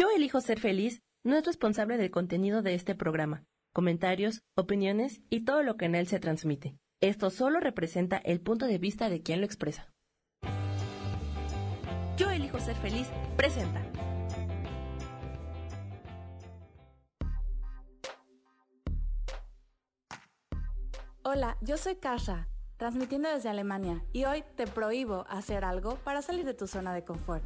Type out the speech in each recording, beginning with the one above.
Yo elijo ser feliz no es responsable del contenido de este programa, comentarios, opiniones y todo lo que en él se transmite. Esto solo representa el punto de vista de quien lo expresa. Yo elijo ser feliz presenta. Hola, yo soy Kasha, transmitiendo desde Alemania, y hoy te prohíbo hacer algo para salir de tu zona de confort.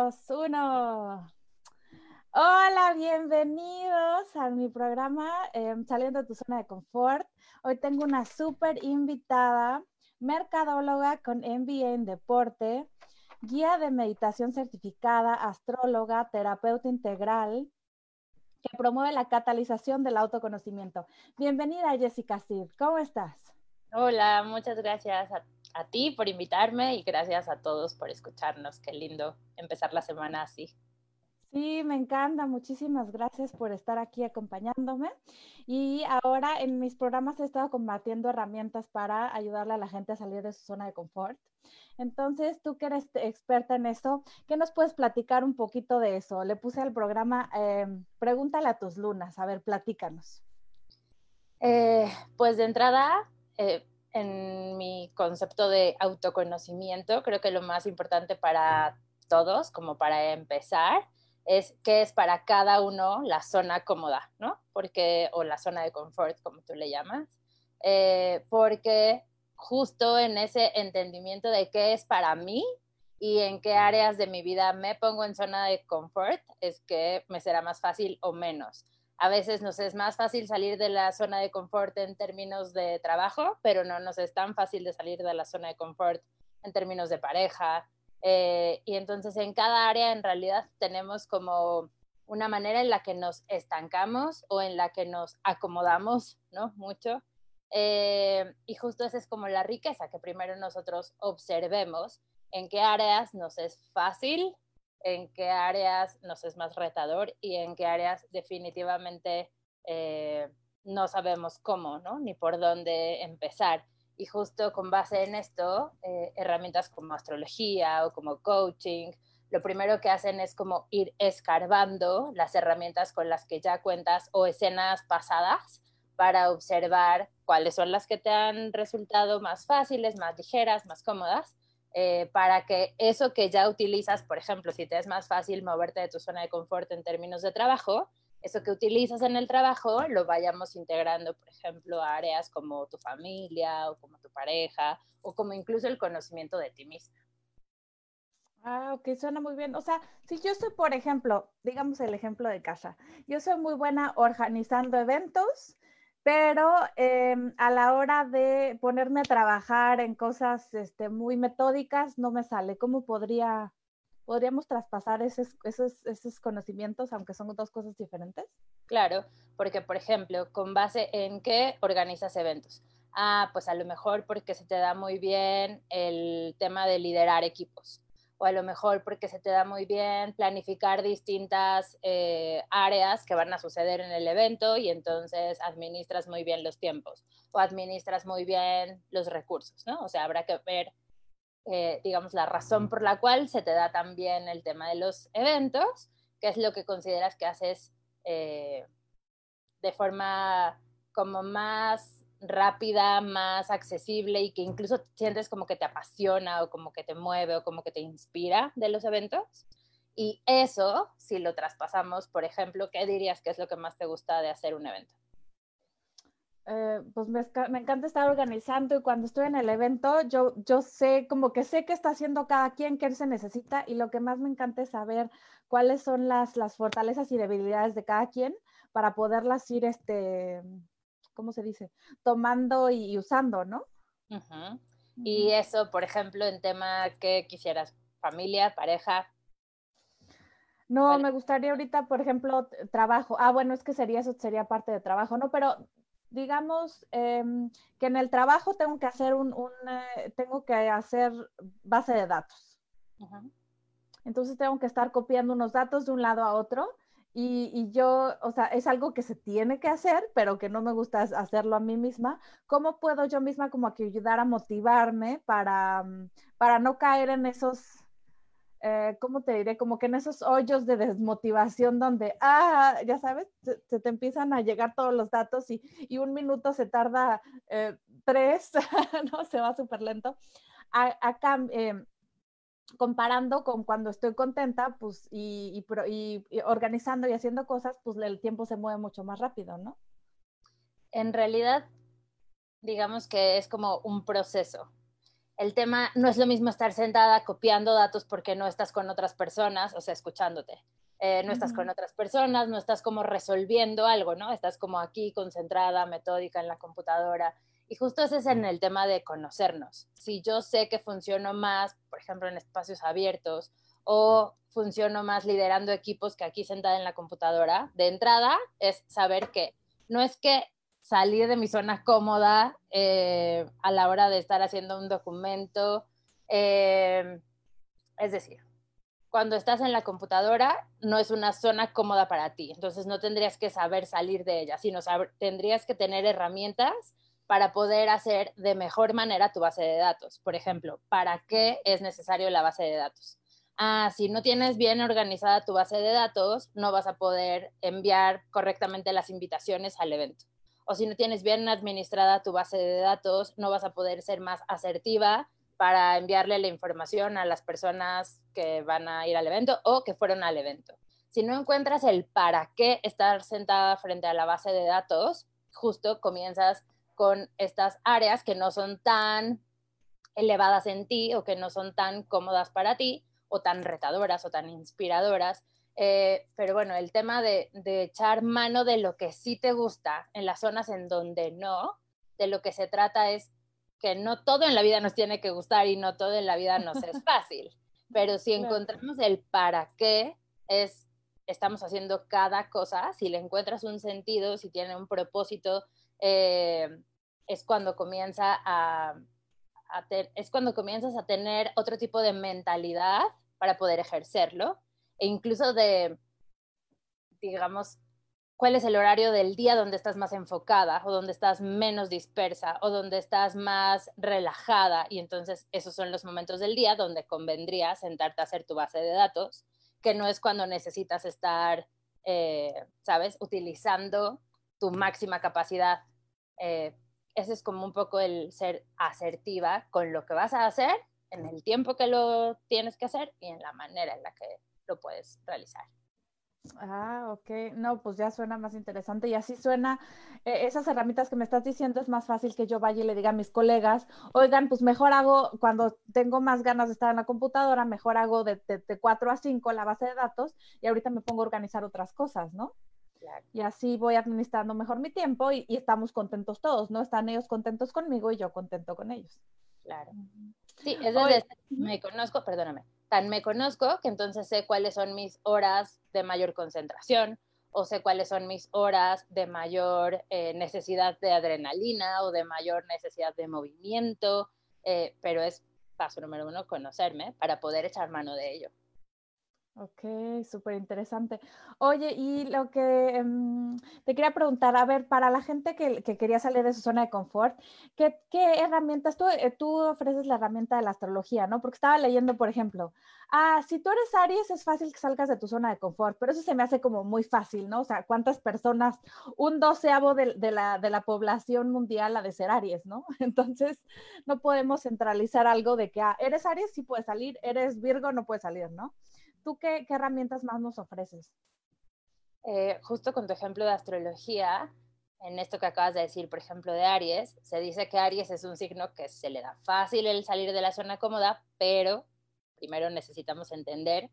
Uno. Hola, bienvenidos a mi programa em, Saliendo de tu zona de confort. Hoy tengo una súper invitada, mercadóloga con MBA en deporte, guía de meditación certificada, astróloga, terapeuta integral, que promueve la catalización del autoconocimiento. Bienvenida, Jessica Cid. ¿Cómo estás? Hola, muchas gracias a ti por invitarme y gracias a todos por escucharnos. Qué lindo empezar la semana así. Sí, me encanta. Muchísimas gracias por estar aquí acompañándome. Y ahora en mis programas he estado compartiendo herramientas para ayudarle a la gente a salir de su zona de confort. Entonces, tú que eres experta en eso, ¿qué nos puedes platicar un poquito de eso? Le puse al programa em, Pregúntale a tus lunas. A ver, platícanos. Eh, pues de entrada, eh, en mi concepto de autoconocimiento, creo que lo más importante para todos, como para empezar, es qué es para cada uno la zona cómoda, ¿no? Porque, o la zona de confort, como tú le llamas, eh, porque justo en ese entendimiento de qué es para mí y en qué áreas de mi vida me pongo en zona de confort, es que me será más fácil o menos. A veces nos es más fácil salir de la zona de confort en términos de trabajo, pero no nos es tan fácil de salir de la zona de confort en términos de pareja. Eh, y entonces en cada área en realidad tenemos como una manera en la que nos estancamos o en la que nos acomodamos, ¿no? Mucho. Eh, y justo esa es como la riqueza, que primero nosotros observemos en qué áreas nos es fácil en qué áreas nos es más retador y en qué áreas definitivamente eh, no sabemos cómo, ¿no? Ni por dónde empezar. Y justo con base en esto, eh, herramientas como astrología o como coaching, lo primero que hacen es como ir escarbando las herramientas con las que ya cuentas o escenas pasadas para observar cuáles son las que te han resultado más fáciles, más ligeras, más cómodas eh, para que eso que ya utilizas, por ejemplo, si te es más fácil moverte de tu zona de confort en términos de trabajo, eso que utilizas en el trabajo lo vayamos integrando, por ejemplo, a áreas como tu familia o como tu pareja o como incluso el conocimiento de ti mismo. Ah, ok, suena muy bien. O sea, si yo soy, por ejemplo, digamos el ejemplo de casa, yo soy muy buena organizando eventos, pero em, a la hora de ponerme a trabajar en cosas este, muy metódicas no me sale. ¿Cómo podría, podríamos traspasar esos, esos, esos conocimientos, aunque son dos cosas diferentes? Claro, porque por ejemplo, con base en qué organizas eventos. Ah, pues a lo mejor porque se te da muy bien el tema de liderar equipos o a lo mejor porque se te da muy bien planificar distintas eh, áreas que van a suceder en el evento y entonces administras muy bien los tiempos o administras muy bien los recursos, ¿no? O sea, habrá que ver eh, digamos, la razón por la cual se te da también el tema de los eventos, que es lo que consideras que haces eh, de forma como más rápida, más accesible y que incluso sientes como que te apasiona o como que te mueve o como que te inspira de los eventos. Y eso, si lo traspasamos, por ejemplo, ¿qué dirías que es lo que más te gusta de hacer un evento? Eh, pues me, encanta estar organizando y cuando estoy en el evento, yo, yo sé, como que sé qué está haciendo cada quien, qué se necesita y lo que más me encanta es saber cuáles son las, las fortalezas y debilidades de cada quien para poderlas ir, este, ¿cómo se dice? Tomando y, usando, ¿no? Y eso, por ejemplo, en tema que quisieras, familia, pareja. No, me gustaría ahorita, por ejemplo, trabajo. Ah, bueno, es que sería eso, sería parte de trabajo, ¿no? Pero digamos em, que en el trabajo tengo que hacer un, eh, tengo que hacer base de datos. Entonces tengo que estar copiando unos datos de un lado a otro y, y, yo, o sea, es algo que se tiene que hacer, pero que no me gusta hacerlo a mí misma. ¿Cómo puedo yo misma como que ayudar a motivarme para, para no caer en esos eh, ¿cómo te diré? Como que en esos hoyos de desmotivación donde, ah, ya sabes, se, te empiezan a llegar todos los datos y, y un minuto se tarda eh, tres, ¿no? Se va súper lento. Acá, eh, comparando con cuando estoy contenta, pues, y, y, y, organizando y haciendo cosas, pues el tiempo se mueve mucho más rápido, ¿no? En realidad, digamos que es como un proceso el tema no es lo mismo estar sentada copiando datos porque no estás con otras personas, o sea, escuchándote. Eh, no estás con otras personas, no estás como resolviendo algo, ¿no? Estás como aquí concentrada, metódica en la computadora. Y justo ese es en el tema de conocernos. Si yo sé que funciono más, por ejemplo, en espacios abiertos o funciono más liderando equipos que aquí sentada en la computadora, de entrada es saber que no es que salir de mi zona cómoda eh, a la hora de estar haciendo un documento. Eh, es decir, cuando estás en la computadora no es una zona cómoda para ti, entonces no tendrías que saber salir de ella, sino tendrías que tener herramientas para poder hacer de mejor manera tu base de datos. Por ejemplo, ¿para qué es necesario la base de datos? Ah, si no tienes bien organizada tu base de datos, no vas a poder enviar correctamente las invitaciones al evento o si no tienes bien administrada tu base de datos, no vas a poder ser más asertiva para enviarle la información a las personas que van a ir al evento o que fueron al evento. Si no encuentras el para qué estar sentada frente a la base de datos, justo comienzas con estas áreas que no son tan elevadas en ti o que no son tan cómodas para ti o tan retadoras o tan inspiradoras eh, pero bueno, el tema de, echar mano de lo que sí te gusta en las zonas en donde no, de lo que se trata es que no todo en la vida nos tiene que gustar y no todo en la vida nos es fácil. Pero si encontramos el para qué es, estamos haciendo cada cosa, si le encuentras un sentido, si tiene un propósito, eh, es cuando comienza a, es cuando comienzas a tener otro tipo de mentalidad para poder ejercerlo e incluso de, digamos, cuál es el horario del día donde estás más enfocada o donde estás menos dispersa o donde estás más relajada y entonces esos son los momentos del día donde convendría sentarte a hacer tu base de datos, que no es cuando necesitas estar, eh, ¿sabes?, utilizando tu máxima capacidad. Eh, ese es como un poco el ser asertiva con lo que vas a hacer, en el tiempo que lo tienes que hacer y en la manera en la que lo puedes realizar. Ah, ok. No, pues ya suena más interesante y así suena. Eh, esas herramientas que me estás diciendo es más fácil que yo vaya y le diga a mis colegas, oigan, pues mejor hago, cuando tengo más ganas de estar en la computadora, mejor hago de, de, 4 a 5 la base de datos y ahorita me pongo a organizar otras cosas, ¿no? Y así voy administrando mejor mi tiempo y, estamos contentos todos, ¿no? Están ellos contentos conmigo y yo contento con ellos. Claro. Sí, es decir, me conozco, perdóname, tan me conozco que entonces sé cuáles son mis horas de mayor concentración o sé cuáles son mis horas de mayor eh, necesidad de adrenalina o de mayor necesidad de movimiento, eh, pero es paso número uno conocerme para poder echar mano de ello. Ok, súper interesante. Oye, y lo que em, te quería preguntar, a ver, para la gente que, quería salir de su zona de confort, ¿qué, herramientas? Tú, eh, tú, ofreces la herramienta de la astrología, ¿no? Porque estaba leyendo, por ejemplo, ah, si tú eres Aries, es fácil que salgas de tu zona de confort, pero eso se me hace como muy fácil, ¿no? O sea, ¿cuántas personas, un doceavo de, la, de la población mundial ha de ser Aries, ¿no? Entonces, no podemos centralizar algo de que, ah, eres Aries, sí puedes salir, eres Virgo, no puedes salir, ¿no? ¿Tú qué, herramientas más nos ofreces? Eh, justo con tu ejemplo de astrología, en esto que acabas de decir, por ejemplo, de Aries, se dice que Aries es un signo que se le da fácil el salir de la zona cómoda, pero primero necesitamos entender,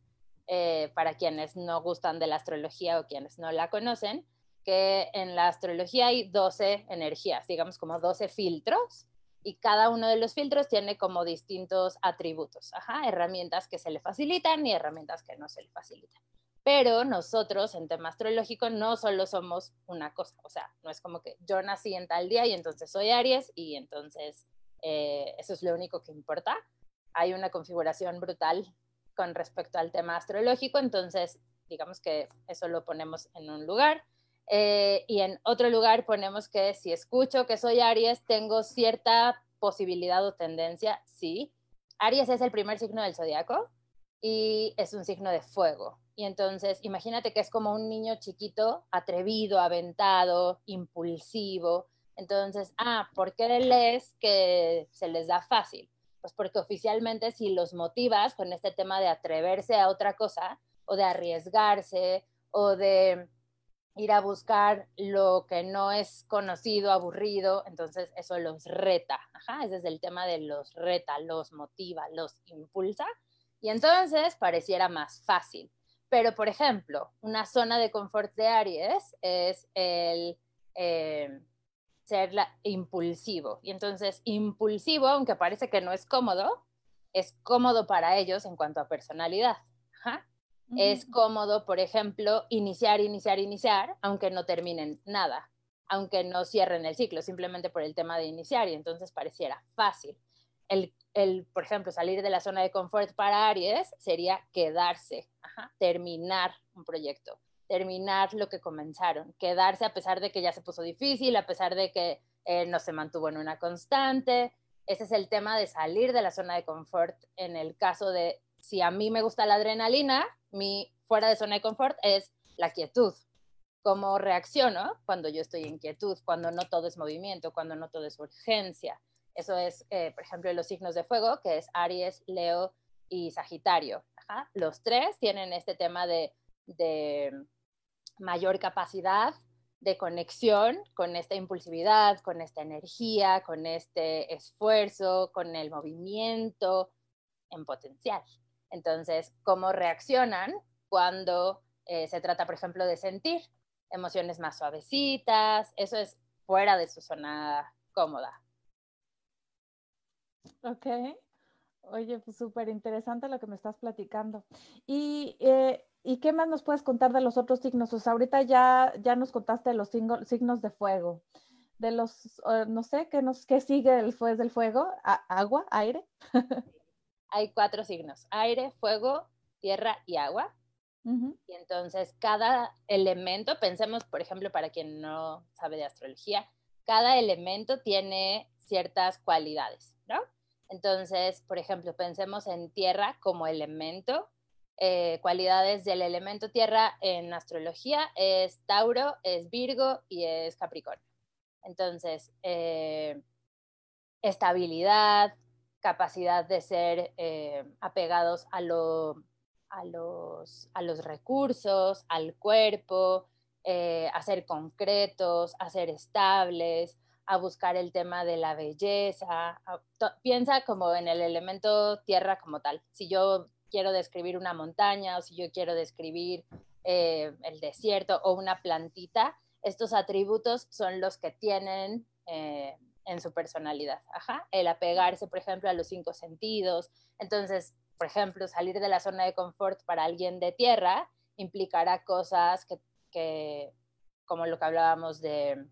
eh, para quienes no gustan de la astrología o quienes no la conocen, que en la astrología hay 12 energías, digamos como 12 filtros, y cada uno de los filtros tiene como distintos atributos, herramientas que se le facilitan y herramientas que no se le facilitan. Pero nosotros en tema astrológico no solo somos una cosa, o sea, no es como que yo nací en tal día y entonces soy Aries y entonces eh, eso es lo único que importa. Hay una configuración brutal con respecto al tema astrológico, entonces digamos que eso lo ponemos en un lugar. Eh, y en otro lugar ponemos que si escucho que soy Aries, tengo cierta posibilidad o tendencia, sí. Aries es el primer signo del zodiaco y es un signo de fuego. Y entonces, imagínate que es como un niño chiquito, atrevido, aventado, impulsivo. Entonces, ah, ¿por qué lees que se les da fácil? Pues porque oficialmente si los motivas con este tema de atreverse a otra cosa o de arriesgarse o de ir a buscar lo que no es conocido, aburrido, entonces eso los reta, ajá, ese es el tema de los reta, los motiva, los impulsa, y entonces pareciera más fácil. Pero, por ejemplo, una zona de confort de Aries es el eh, ser impulsivo, y entonces impulsivo, aunque parece que no es cómodo, es cómodo para ellos en cuanto a personalidad, ajá. Es cómodo, por ejemplo, iniciar, iniciar, iniciar, aunque no terminen nada, aunque no cierren el ciclo, simplemente por el tema de iniciar y entonces pareciera fácil. El, el por ejemplo, salir de la zona de confort para Aries sería quedarse, terminar un proyecto, terminar lo que comenzaron, quedarse a pesar de que ya se puso difícil, a pesar de que eh, no se mantuvo en una constante. Ese es el tema de salir de la zona de confort en el caso de si a mí me gusta la adrenalina, mi fuera de zona de confort es la quietud. ¿Cómo reacciono cuando yo estoy en quietud, cuando no todo es movimiento, cuando no todo es urgencia? Eso es, eh, por ejemplo, los signos de fuego, que es Aries, Leo y Sagitario. Los tres tienen este tema de, de mayor capacidad de conexión con esta impulsividad, con esta energía, con este esfuerzo, con el movimiento en potencial. Entonces, ¿cómo reaccionan cuando eh, se trata, por ejemplo, de sentir emociones más suavecitas? Eso es fuera de su zona cómoda. Ok. Oye, pues súper interesante lo que me estás platicando. Y, eh, ¿Y qué más nos puedes contar de los otros signos? O sea, ahorita ya, ya nos contaste de los signos de fuego. De los, no sé, ¿qué, nos, qué sigue después del fuego? ¿Agua? ¿Aire? hay cuatro signos, aire, fuego, tierra y agua. Y entonces cada elemento, pensemos, por ejemplo, para quien no sabe de astrología, cada elemento tiene ciertas cualidades, ¿no? Entonces, por ejemplo, pensemos en tierra como elemento. Eh, cualidades del elemento tierra en astrología es Tauro, es Virgo y es Capricornio. Entonces, eh, estabilidad, capacidad de ser eh, apegados a, los, a los recursos, al cuerpo, eh, a ser concretos, a ser estables, a buscar el tema de la belleza. piensa como en el elemento tierra como tal. Si yo quiero describir una montaña o si yo quiero describir eh, el desierto o una plantita, estos atributos son los que tienen en su personalidad. Ajá. El apegarse, por ejemplo, a los cinco sentidos. Entonces, por ejemplo, salir de la zona de confort para alguien de tierra implicará cosas que, como lo que hablábamos de,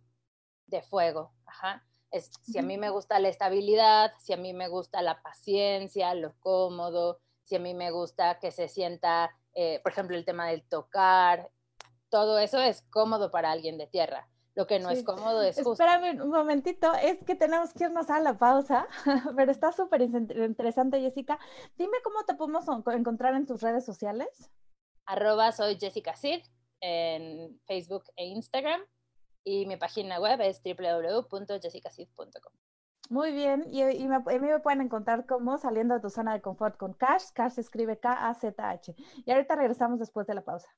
de fuego. Ajá. Es, si a mí me gusta la estabilidad, si a mí me gusta la paciencia, lo cómodo, si a mí me gusta que se sienta eh, por ejemplo, el tema del tocar, todo eso es cómodo para alguien de tierra. Lo que no es cómodo es justo. Espérame un momentito, es que tenemos que irnos a la pausa, pero está súper interesante, Jessica. Dime cómo te podemos encontrar en tus redes sociales. Arroba soy Jessica Sid en Facebook e Instagram y mi página web es www.jessicacid.com. Muy bien, y, y me, a mí me pueden encontrar como saliendo de tu zona de confort con Cash. Cash se escribe K-A-Z-H. Y ahorita regresamos después de la pausa.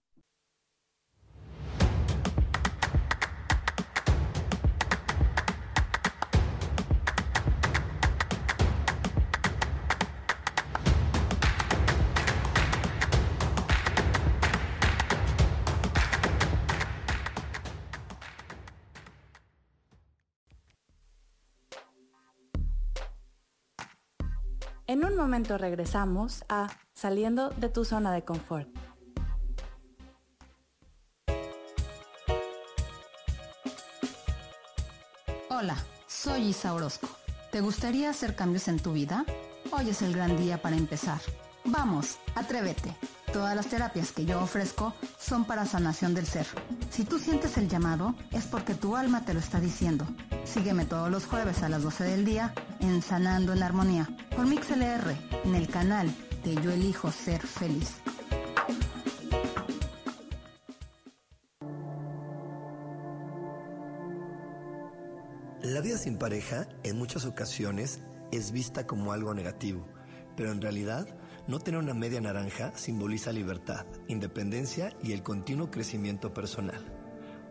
En un momento regresamos a Saliendo de tu zona de confort. Hola, soy Isa Orozco. ¿Te gustaría hacer cambios en tu vida? Hoy es el gran día para empezar. Vamos, atrévete. Todas las terapias que yo ofrezco son para sanación del ser. Si tú sientes el llamado, es porque tu alma te lo está diciendo. Sígueme todos los jueves a las 12 del día en Sanando en Armonía por MixLR en el canal de Yo Elijo Ser Feliz. La vida sin pareja en muchas ocasiones es vista como algo negativo, pero en realidad no tener una media naranja simboliza libertad, independencia y el continuo crecimiento personal.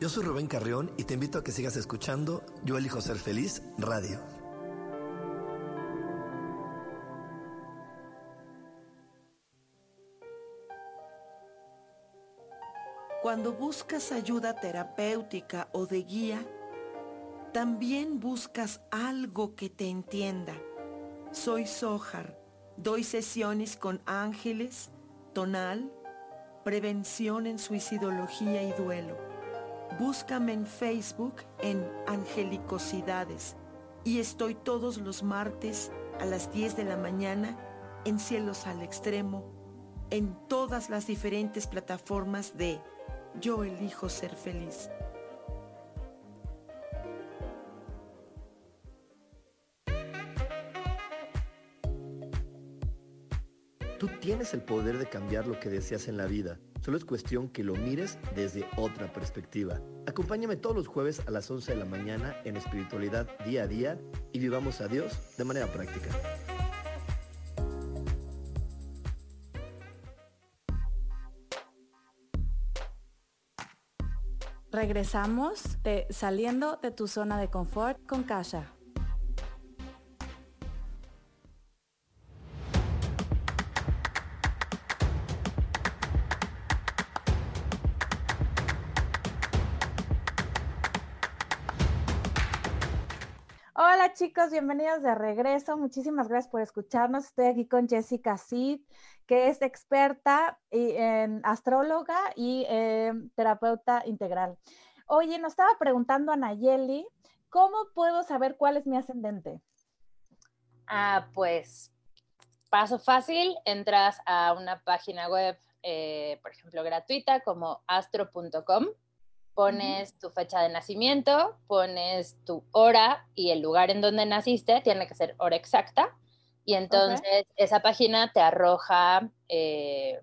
Yo soy Rubén Carrión y te invito a que sigas escuchando Yo elijo ser feliz radio. Cuando buscas ayuda terapéutica o de guía, también buscas algo que te entienda. Soy Sojar Doy sesiones con ángeles, tonal, prevención en suicidología y duelo. Búscame en Facebook en Angelicosidades y estoy todos los martes a las 10 de la mañana en Cielos al Extremo, en todas las diferentes plataformas de Yo elijo ser feliz. Tienes el poder de cambiar lo que deseas en la vida. Solo es cuestión que lo mires desde otra perspectiva. Acompáñame todos los jueves a las 11 de la mañana en espiritualidad día a día y vivamos a Dios de manera práctica. Regresamos de saliendo de tu zona de confort con Kasha. Chicos, bienvenidos de regreso. Muchísimas gracias por escucharnos. Estoy aquí con Jessica Sid, que es experta en astróloga y terapeuta integral. Oye, nos estaba preguntando a Nayeli, ¿cómo puedo saber cuál es mi ascendente? Ah, pues paso fácil, entras a una página web, eh, por ejemplo, gratuita como astro.com pones tu fecha de nacimiento, pones tu hora y el lugar en donde naciste, tiene que ser hora exacta, y entonces esa página te arroja eh,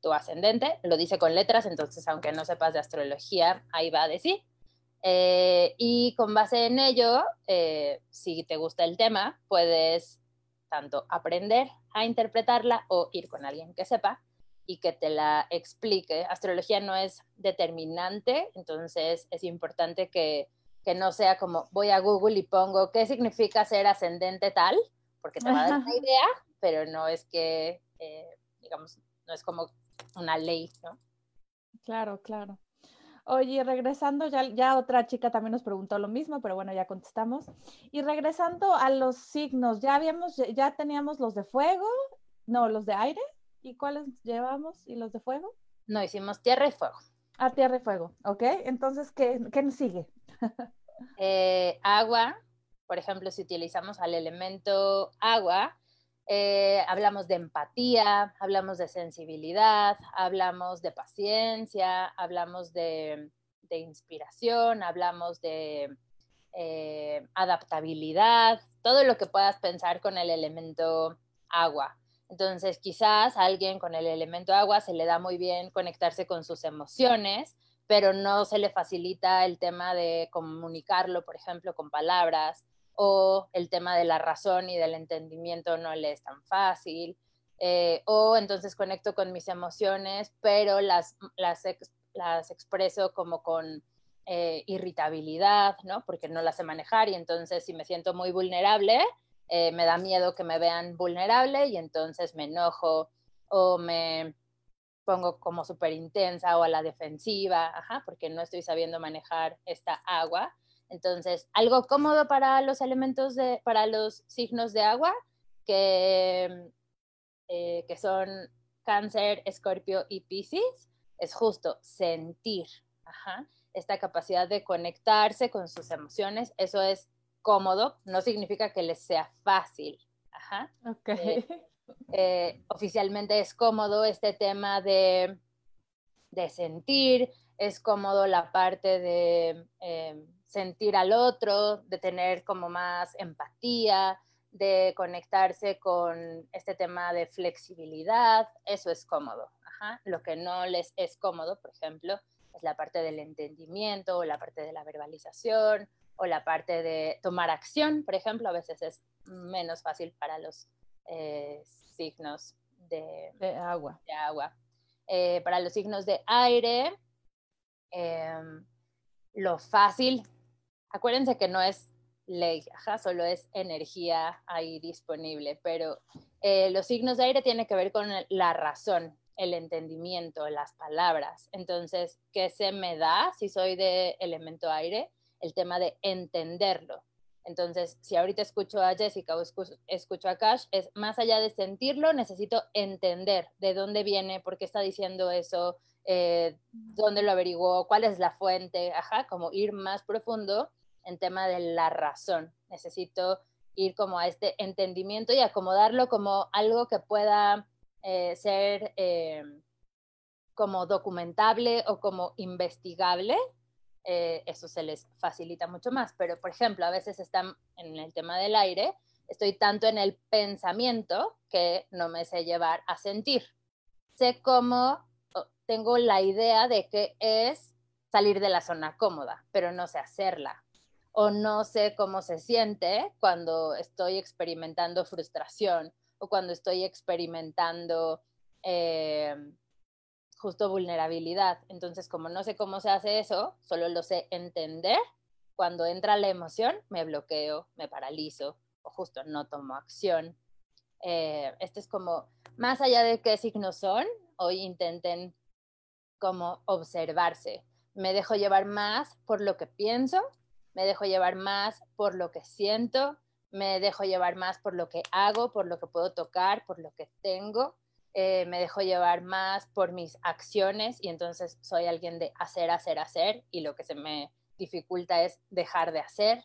tu ascendente, lo dice con letras, entonces aunque no sepas de astrología, ahí va a decir. Eh, y con base en ello, eh, si te gusta el tema, puedes tanto aprender a interpretarla o ir con alguien que sepa y que te la explique. Astrología no es determinante, entonces es importante que, no sea como voy a Google y pongo qué significa ser ascendente tal, porque te va a dar una idea, pero no es que, eh, digamos, no es como una ley, ¿no? Claro, claro. Oye, regresando, ya, ya otra chica también nos preguntó lo mismo, pero bueno, ya contestamos. Y regresando a los signos, ya habíamos, ya teníamos los de fuego, no, los de aire, ¿y cuáles llevamos? ¿Y los de fuego? No, hicimos tierra y fuego. Ah, tierra y fuego, ok. Entonces, ¿qué, qué nos sigue? Eh, agua, por ejemplo, si utilizamos al elemento agua, eh, hablamos de empatía, hablamos de sensibilidad, hablamos de paciencia, hablamos de, inspiración, hablamos de eh, adaptabilidad, todo lo que puedas pensar con el elemento agua. Entonces, quizás a alguien con el elemento agua se le da muy bien conectarse con sus emociones, pero no se le facilita el tema de comunicarlo, por ejemplo, con palabras, o el tema de la razón y del entendimiento no le es tan fácil, eh, o entonces conecto con mis emociones, pero las, las, expreso como con eh, irritabilidad, ¿no? Porque no las sé manejar y entonces si me siento muy vulnerable, eh, me da miedo que me vean vulnerable y entonces me enojo o me pongo como súper intensa o a la defensiva, ajá, porque no estoy sabiendo manejar esta agua. Entonces, algo cómodo para los elementos de, para los signos de agua, que, eh, que son cáncer, escorpio y piscis, es justo sentir, esta capacidad de conectarse con sus emociones, eso es cómodo, no significa que les sea fácil. Eh, eh, oficialmente es cómodo este tema de, de sentir, es cómodo la parte de sentir al otro, de tener como más empatía, de conectarse con este tema de flexibilidad, eso es cómodo. Lo que no les es cómodo, por ejemplo, es la parte del entendimiento o la parte de la verbalización o la parte de tomar acción, por ejemplo, a veces es menos fácil para los eh, signos de, agua. De agua. Eh, para los signos de aire, em, lo fácil acuérdense que no es ley, solo es energía ahí disponible, pero eh, los signos de aire tienen que ver con la razón, el entendimiento, las palabras. Entonces, ¿qué se me da si soy de elemento aire? El tema de entenderlo. Entonces, si ahorita escucho a Jessica o escucho, a Cash, es más allá de sentirlo, necesito entender de dónde viene, por qué está diciendo eso, eh, dónde lo averiguó, cuál es la fuente, ajá, como ir más profundo en tema de la razón. Necesito ir como a este entendimiento y acomodarlo como algo que pueda eh, ser eh, como documentable o como investigable. Eh, eso se les facilita mucho más. Pero, por ejemplo, a veces están en el tema del aire, estoy tanto en el pensamiento que no me sé llevar a sentir. Sé cómo tengo la idea de que es salir de la zona cómoda, pero no sé hacerla o no sé cómo se siente cuando estoy experimentando frustración o cuando estoy experimentando eh, justo vulnerabilidad. Entonces, como no sé cómo se hace eso, solo lo sé entender. Cuando entra la emoción, me bloqueo, me paralizo o justo no tomo acción. Eh, esto es como, más allá de qué signos son, hoy intenten como observarse. Me dejo llevar más por lo que pienso me dejo llevar más por lo que siento, me dejo llevar más por lo que hago, por lo que puedo tocar, por lo que tengo, eh, me dejo llevar más por mis acciones y entonces soy alguien de hacer, hacer, hacer y lo que se me dificulta es dejar de hacer,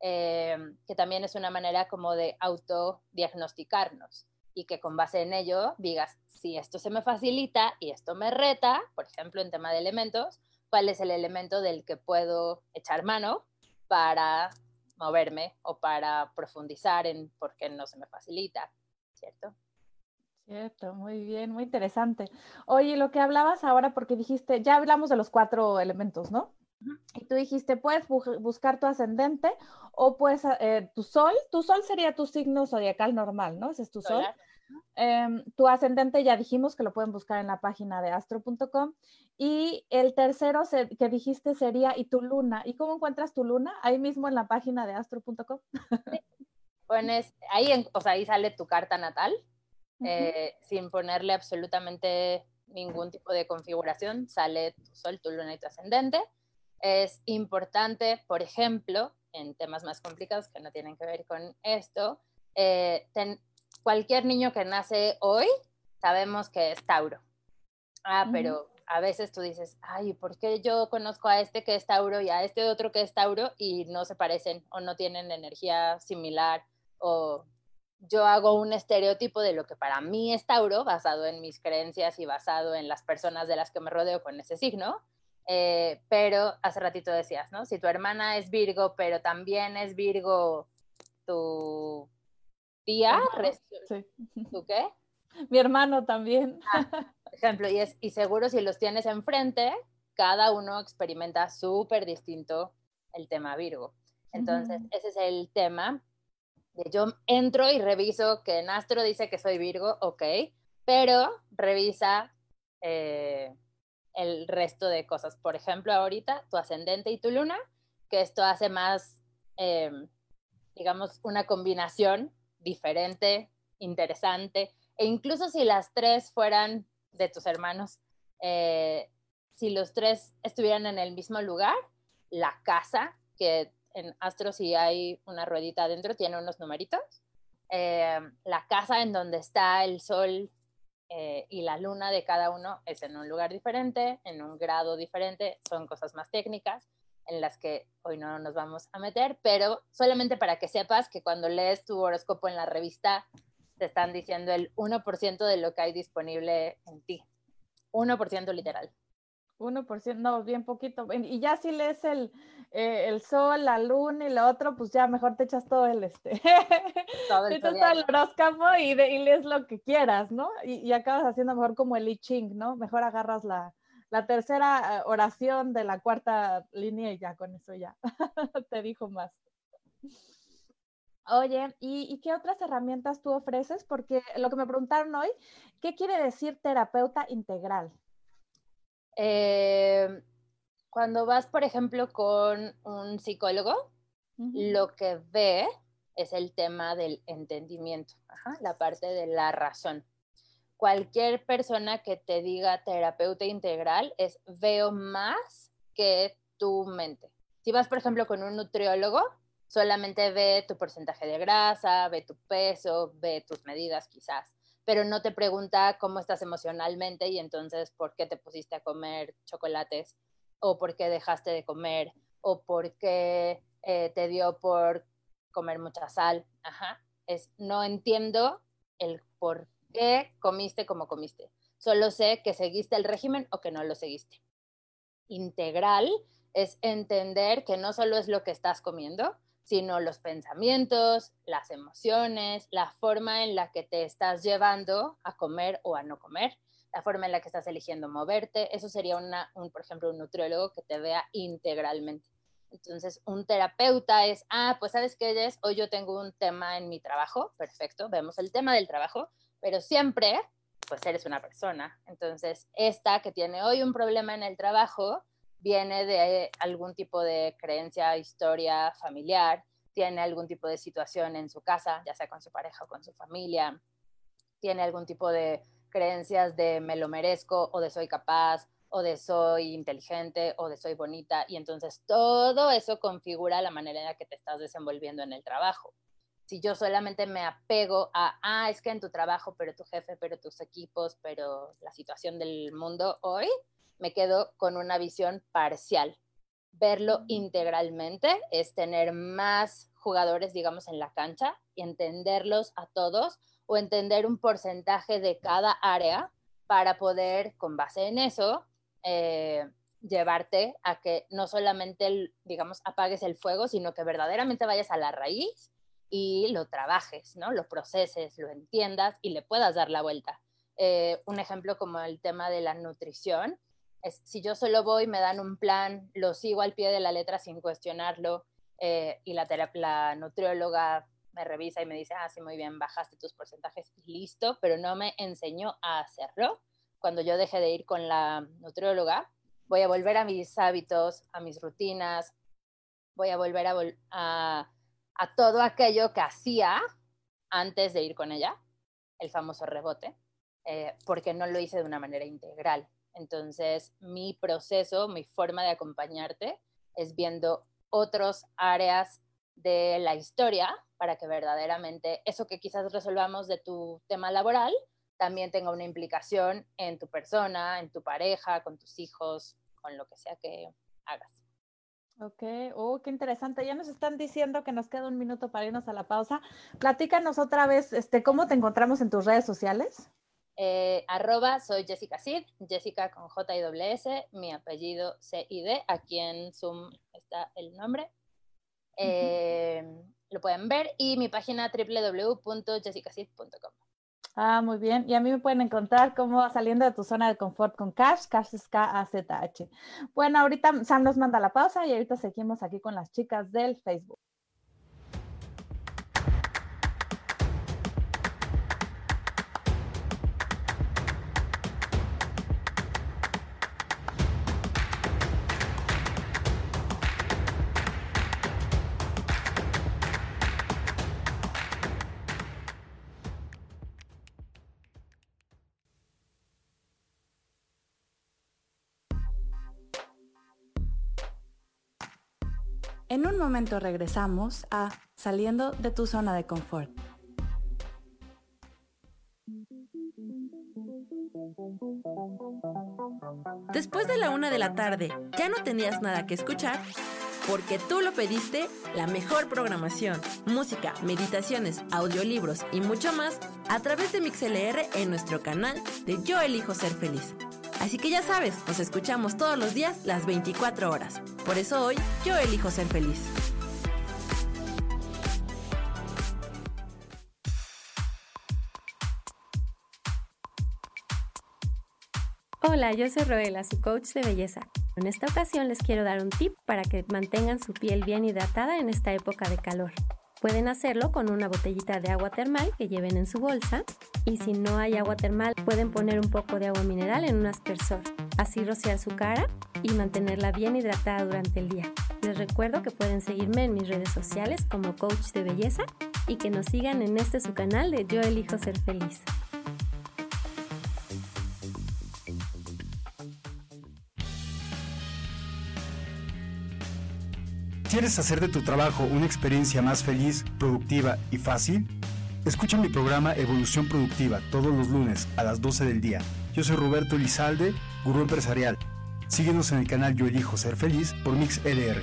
eh, que también es una manera como de autodiagnosticarnos y que con base en ello digas, si esto se me facilita y esto me reta, por ejemplo, en tema de elementos, cuál es el elemento del que puedo echar mano para moverme o para profundizar en por qué no se me facilita, ¿cierto? Cierto, muy bien, muy interesante. Oye, lo que hablabas ahora, porque dijiste, ya hablamos de los cuatro elementos, ¿no? Y tú dijiste, puedes buscar tu ascendente o pues tu sol, tu sol sería tu signo zodiacal normal, ¿no? Ese es tu sol. Em, tu ascendente ya dijimos que lo pueden buscar en la página de astro.com. Y el tercero que dijiste sería, ¿y tu luna? ¿Y cómo encuentras tu luna? Ahí mismo en la página de astro.com. Pones, ahí, o sea, ahí sale tu carta natal, eh, sin ponerle absolutamente ningún tipo de configuración, sale tu sol, tu luna y tu ascendente. Es importante, por ejemplo, en temas más complicados que no tienen que ver con esto, eh, cualquier niño que nace hoy sabemos que es Tauro. Ah, pero a veces tú dices, ay, ¿por qué yo conozco a este que es Tauro y a este otro que es Tauro y no se parecen o no tienen energía similar? O yo hago un estereotipo de lo que para mí es Tauro, basado en mis creencias y basado en las personas de las que me rodeo con ese signo. Eh, pero hace ratito decías, ¿no? Si tu hermana es Virgo, pero también es Virgo tu tía, ¿tú qué? Mi hermano también. Ah, ejemplo, y, es, y seguro si los tienes enfrente, cada uno experimenta súper distinto el tema Virgo. Entonces, ese es el tema yo entro y reviso que Nastro dice que soy Virgo, ok, pero revisa eh, el resto de cosas. Por ejemplo, ahorita tu ascendente y tu luna, que esto hace más, em, digamos, una combinación diferente, interesante, e incluso si las tres fueran de tus hermanos, eh, si los tres estuvieran en el mismo lugar, la casa que en Astro si hay una ruedita adentro, tiene unos numeritos. Eh, la casa en donde está el sol eh, y la luna de cada uno es en un lugar diferente, en un grado diferente, son cosas más técnicas en las que hoy no nos vamos a meter, pero solamente para que sepas que cuando lees tu horóscopo en la revista te están diciendo el 1% de lo que hay disponible en ti. 1% literal. 1%, no, bien poquito. Y ya si lees el, eh, el sol, la luna y lo otro, pues ya mejor te echas todo el este. Todo el, te echas todo el horóscopo y, lees lo que quieras, ¿no? Y, acabas haciendo mejor como el I Ching, ¿no? Mejor agarras la, la tercera eh, oración de la cuarta línea y ya con eso ya te dijo más. Oye, ¿y, ¿y, qué otras herramientas tú ofreces? Porque lo que me preguntaron hoy, ¿qué quiere decir terapeuta integral? Eh, cuando vas, por ejemplo, con un psicólogo, lo que ve es el tema del entendimiento, la parte de la razón. Cualquier persona que te diga terapeuta integral es veo más que tu mente. Si vas, por ejemplo, con un nutriólogo, solamente ve tu porcentaje de grasa, ve tu peso, ve tus medidas quizás pero no te pregunta cómo estás emocionalmente y entonces por qué te pusiste a comer chocolates o por qué dejaste de comer o por qué eh, te dio por comer mucha sal. Ajá. Es, no entiendo el por qué comiste como comiste. Solo sé que seguiste el régimen o que no lo seguiste. Integral es entender que no solo es lo que estás comiendo, sino los pensamientos, las emociones, la forma en la que te estás llevando a comer o a no comer, la forma en la que estás eligiendo moverte. Eso sería, una, un, por ejemplo, un nutriólogo que te vea integralmente. Entonces, un terapeuta es, ah, pues sabes qué es, hoy yo tengo un tema en mi trabajo, perfecto, vemos el tema del trabajo, pero siempre, pues eres una persona. Entonces, esta que tiene hoy un problema en el trabajo, viene de algún tipo de creencia, historia familiar, tiene algún tipo de situación en su casa, ya sea con su pareja o con su familia, tiene algún tipo de creencias de me lo merezco o de soy capaz o de soy inteligente o de soy bonita y entonces todo eso configura la manera en la que te estás desenvolviendo en el trabajo. Si yo solamente me apego a, ah, es que en tu trabajo, pero tu jefe, pero tus equipos, pero la situación del mundo hoy, me quedo con una visión parcial. Verlo integralmente es tener más jugadores, digamos, en la cancha y entenderlos a todos o entender un porcentaje de cada área para poder, con base en eso, eh, llevarte a que no solamente, digamos, apagues el fuego, sino que verdaderamente vayas a la raíz y lo trabajes, ¿no? Lo proceses, lo entiendas y le puedas dar la vuelta. Eh, un ejemplo como el tema de la nutrición, si yo solo voy, me dan un plan, lo sigo al pie de la letra sin cuestionarlo eh, y la, la nutrióloga me revisa y me dice, ah, sí, muy bien, bajaste tus porcentajes listo, pero no me enseñó a hacerlo. Cuando yo dejé de ir con la nutrióloga, voy a volver a mis hábitos, a mis rutinas, voy a volver a, a, a todo aquello que hacía antes de ir con ella, el famoso rebote. eh, porque no lo hice de una manera integral. Entonces, mi proceso, mi forma de acompañarte es viendo otras áreas de la historia para que verdaderamente eso que quizás resolvamos de tu tema laboral también tenga una implicación en tu persona, en tu pareja, con tus hijos, con lo que sea que hagas. Ok, oh, qué interesante. Ya nos están diciendo que nos queda un minuto para irnos a la pausa. Platícanos otra vez, este, ¿cómo te encontramos en tus redes sociales? Eh, arroba soy Jessica Cid, Jessica con J y S, mi apellido C y D, aquí en Zoom está el nombre. Eh, lo pueden ver y mi página www.jessicacid.com. Ah, muy bien. Y a mí me pueden encontrar como saliendo de tu zona de confort con Cash. Cash es K-A-Z-H. Bueno, ahorita Sam nos manda la pausa y ahorita seguimos aquí con las chicas del Facebook. Momento regresamos a Saliendo de tu zona de confort. Después de la una de la tarde, ¿ya no tenías nada que escuchar? Porque tú lo pediste, la mejor programación, música, meditaciones, audiolibros y mucho más a través de MixLR en nuestro canal de Yo Elijo Ser Feliz. Así que ya sabes, nos escuchamos todos los días las 24 horas. Por eso hoy yo elijo ser feliz. Hola, yo soy Roela, su coach de belleza. En esta ocasión les quiero dar un tip para que mantengan su piel bien hidratada en esta época de calor. Pueden hacerlo con una botellita de agua termal que lleven en su bolsa y si no hay agua termal pueden poner un poco de agua mineral en un aspersor, así rociar su cara y mantenerla bien hidratada durante el día. Les recuerdo que pueden seguirme en mis redes sociales como coach de belleza y que nos sigan en este su canal de Yo elijo ser feliz. ¿Quieres hacer de tu trabajo una experiencia más feliz, productiva y fácil? Escucha mi programa Evolución Productiva todos los lunes a las 12 del día. Yo soy Roberto Elizalde, gurú empresarial. Síguenos en el canal Yo Elijo Ser Feliz por MixLR.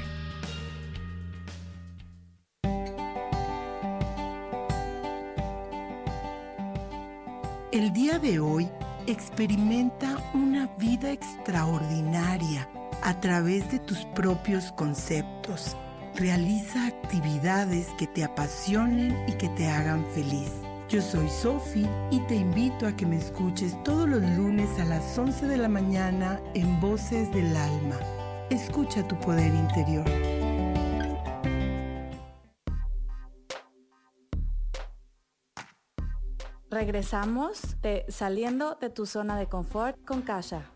El día de hoy experimenta una vida extraordinaria a través de tus propios conceptos. Realiza actividades que te apasionen y que te hagan feliz. Yo soy Sofi y te invito a que me escuches todos los lunes a las 11 de la mañana en Voces del Alma. Escucha tu poder interior. Regresamos de Saliendo de tu zona de confort con Kasha.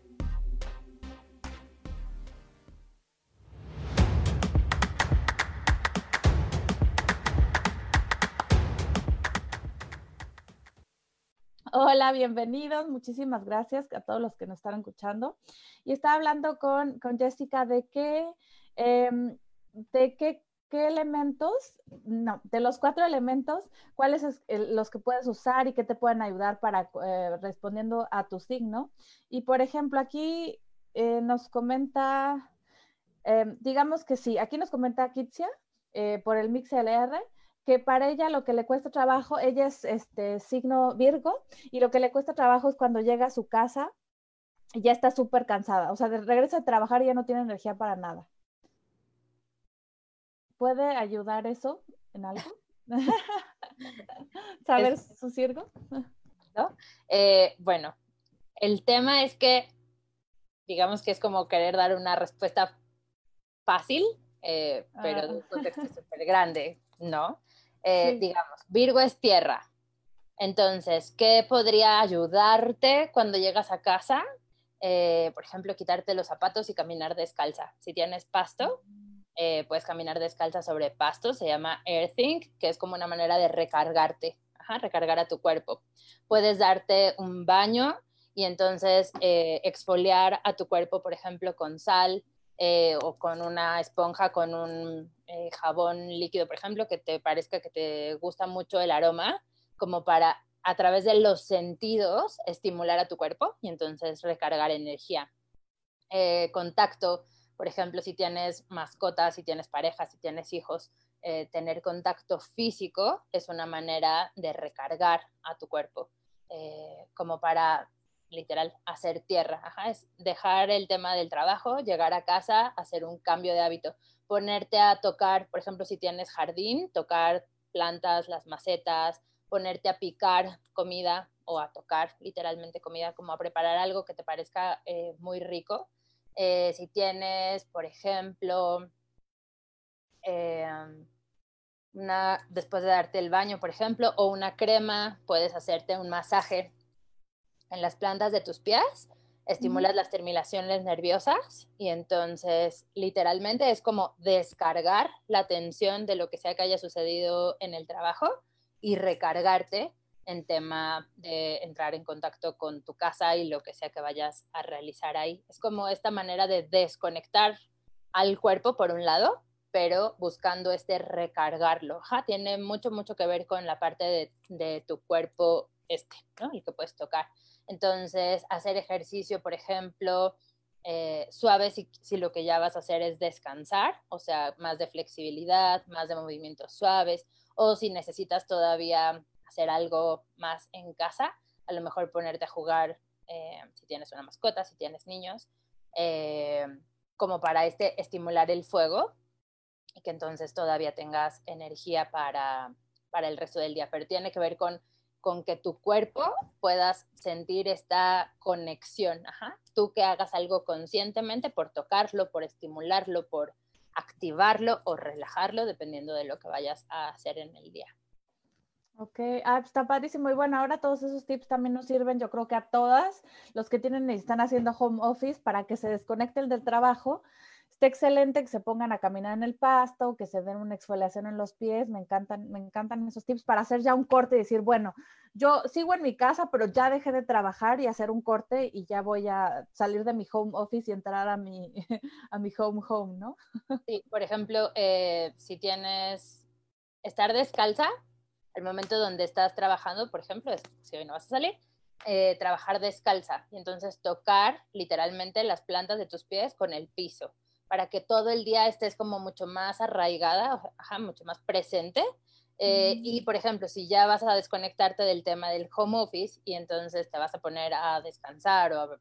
Hola, bienvenidos. Muchísimas gracias a todos los que nos están escuchando. Y estaba hablando con, Jessica de qué, em, de qué, elementos, no, de los cuatro elementos, cuáles son los que puedes usar y qué te pueden ayudar para eh, respondiendo a tu signo. Y por ejemplo, aquí eh, nos comenta, em, digamos que sí, aquí nos comenta Kitsia eh, por el Mix LR que para ella lo que le cuesta trabajo, ella es este signo Virgo, y lo que le cuesta trabajo es cuando llega a su casa y ya está súper cansada, o sea, de, regresa a trabajar y ya no tiene energía para nada. ¿Puede ayudar eso en algo? ¿Saber su Virgo? ¿No? Eh, bueno, el tema es que, digamos que es como querer dar una respuesta fácil, eh, pero de un contexto súper grande, ¿no? Eh, digamos, Virgo es tierra. Entonces, ¿qué podría ayudarte cuando llegas a casa? Eh, por ejemplo, quitarte los zapatos y caminar descalza. Si tienes pasto, eh, puedes caminar descalza sobre pasto, se llama earthing, que es como una manera de recargarte. recargar a tu cuerpo. Puedes darte un baño y entonces eh, exfoliar a tu cuerpo, por ejemplo, con sal eh, o con una esponja, con un eh, jabón líquido, por ejemplo, que te parezca que te gusta mucho el aroma, como para a través de los sentidos estimular a tu cuerpo y entonces recargar energía. contacto, por ejemplo, si tienes mascotas, si tienes pareja, si tienes hijos, tener contacto físico es una manera de recargar a tu cuerpo, como para literal, hacer tierra. es dejar el tema del trabajo, llegar a casa, hacer un cambio de hábito, ponerte a tocar, por ejemplo, si tienes jardín, tocar plantas, las macetas, ponerte a picar comida o a tocar literalmente comida, como a preparar algo que te parezca eh, muy rico. Eh, si tienes, por ejemplo, em, una, después de darte el baño, por ejemplo, o una crema, puedes hacerte un masaje en las plantas de tus pies, estimulas las terminaciones nerviosas y entonces literalmente es como descargar la tensión de lo que sea que haya sucedido en el trabajo y recargarte en tema de entrar en contacto con tu casa y lo que sea que vayas a realizar ahí. Es como esta manera de desconectar al cuerpo por un lado, pero buscando este recargarlo. tiene mucho, mucho que ver con la parte de, de tu cuerpo este, ¿no? El que puedes tocar. Entonces, hacer ejercicio, por ejemplo, eh, suave si, lo que ya vas a hacer es descansar, o sea, más de flexibilidad, más de movimientos suaves, o si necesitas todavía hacer algo más en casa, a lo mejor ponerte a jugar eh, si tienes una mascota, si tienes niños, eh, como para este estimular el fuego y que entonces todavía tengas energía para, para el resto del día, pero tiene que ver con con que tu cuerpo puedas sentir esta conexión. Tú que hagas algo conscientemente por tocarlo, por estimularlo, por activarlo o relajarlo, dependiendo de lo que vayas a hacer en el día. Ok, ah, está padrísimo. Y bueno, ahora todos esos tips también nos sirven, yo creo que a todas los que tienen y están haciendo home office para que se desconecten del trabajo Está excelente que se pongan a caminar en el pasto, que se den una exfoliación en los pies. Me encantan, me encantan esos tips para hacer ya un corte y decir, bueno, yo sigo en mi casa, pero ya dejé de trabajar y hacer un corte y ya voy a salir de mi home office y entrar a mi, a mi home home, ¿no? Sí, por ejemplo, eh, si tienes estar descalza, el momento donde estás trabajando, por ejemplo, si hoy no vas a salir, eh, trabajar descalza y entonces tocar literalmente las plantas de tus pies con el piso para que todo el día estés como mucho más arraigada, mucho más presente. Eh, y, mm. por ejemplo, si ya vas a desconectarte del tema del home office y entonces te vas a poner a descansar o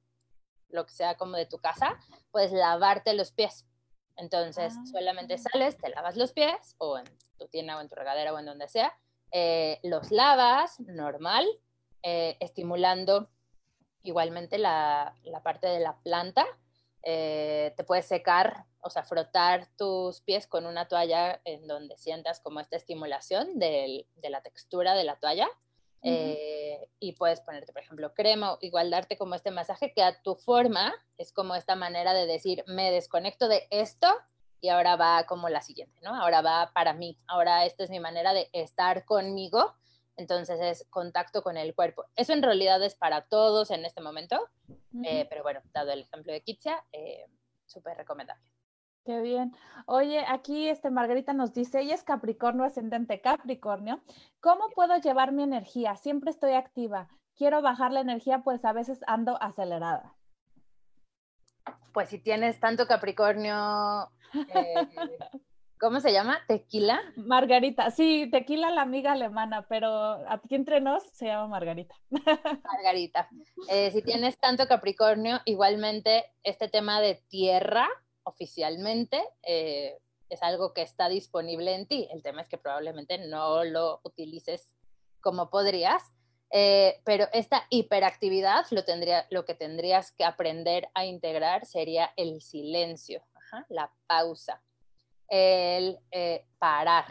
lo que sea como de tu casa, puedes lavarte los pies. Entonces, ah, solamente sales, te lavas los pies o en tu tienda o en tu regadera o en donde sea, eh, los lavas normal, eh, estimulando igualmente la, la, parte de la planta eh, te puedes secar, o sea, frotar tus pies con una toalla en donde sientas como esta estimulación de la textura de la toalla. Eh, y puedes ponerte, por ejemplo, crema, igual darte como este masaje que a tu forma es como esta manera de decir, me desconecto de esto y ahora va como la siguiente, ¿no? Ahora va para mí, ahora esta es mi manera de estar conmigo entonces es contacto con el cuerpo. Eso en realidad es para todos en este momento, eh, pero bueno, dado el ejemplo de Kitsia, eh, súper recomendable. Qué bien. Oye, aquí este Margarita nos dice, ella es Capricornio, ascendente Capricornio. ¿Cómo puedo llevar mi energía? Siempre estoy activa. Quiero bajar la energía, pues a veces ando acelerada. Pues si tienes tanto Capricornio, eh, ¿Cómo se llama? ¿Tequila? Margarita, sí, tequila la amiga alemana, pero aquí entre nos se llama Margarita. Margarita. Eh, si tienes tanto Capricornio, igualmente este tema de tierra oficialmente eh, es algo que está disponible en ti. El tema es que probablemente no lo utilices como podrías, eh, pero esta hiperactividad lo, tendría, lo que tendrías que aprender a integrar sería el silencio, la pausa el eh, parar.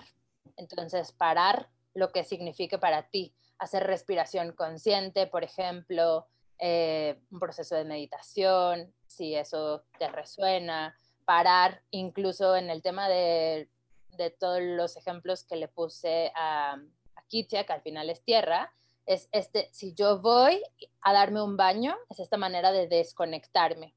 Entonces, parar lo que signifique para ti, hacer respiración consciente, por ejemplo, eh, un proceso de meditación, si eso te resuena, parar incluso en el tema de, todos los ejemplos que le puse a, Kitia, que al final es tierra, es este, si yo voy a darme un baño, es esta manera de desconectarme.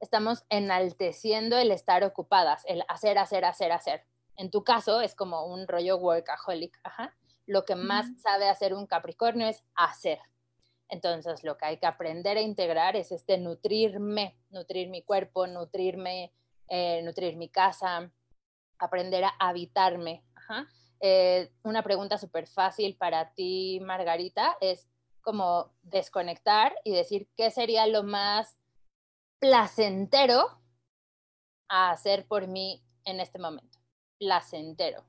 Estamos enalteciendo el estar ocupadas, el hacer, hacer, hacer, hacer. En tu caso es como un rollo workaholic, ajá. Lo que más sabe hacer un Capricornio es hacer. Entonces, lo que hay que aprender a integrar es este nutrirme, nutrir mi cuerpo, nutrirme, eh, nutrir mi casa, aprender a habitarme. Eh, una pregunta súper fácil para ti, Margarita, es como desconectar y decir qué sería lo más placentero a hacer por mí en este momento. Placentero.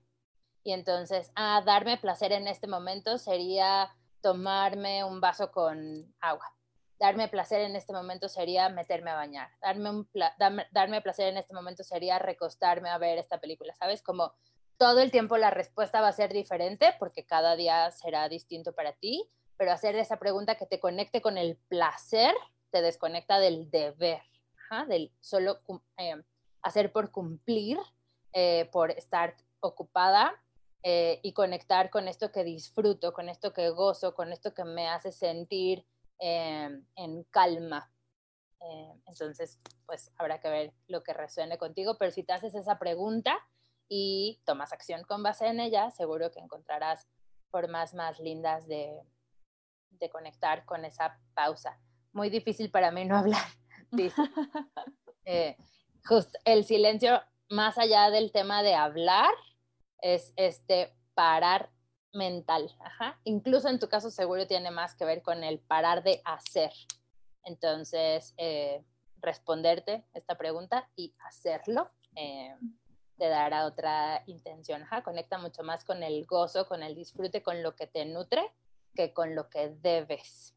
Y entonces, a darme placer en este momento sería tomarme un vaso con agua. Darme placer en este momento sería meterme a bañar. Darme, un darme, placer en este momento sería recostarme a ver esta película, ¿sabes? Como todo el tiempo la respuesta va a ser diferente porque cada día será distinto para ti, pero hacer esa pregunta que te conecte con el placer te desconecta del deber, del solo eh, hacer por cumplir, eh, por estar ocupada eh, y conectar con esto que disfruto, con esto que gozo, con esto que me hace sentir em, en calma. Entonces, pues habrá que ver lo que resuene contigo, pero si te haces esa pregunta y tomas acción con base en ella, seguro que encontrarás formas más lindas de, de conectar con esa pausa. Muy difícil para mí no hablar, dice. Eh, justo el silencio, más allá del tema de hablar, es este parar mental. Incluso en tu caso seguro tiene más que ver con el parar de hacer. Entonces, eh, responderte esta pregunta y hacerlo eh, te dará otra intención. Conecta mucho más con el gozo, con el disfrute, con lo que te nutre, que con lo que debes.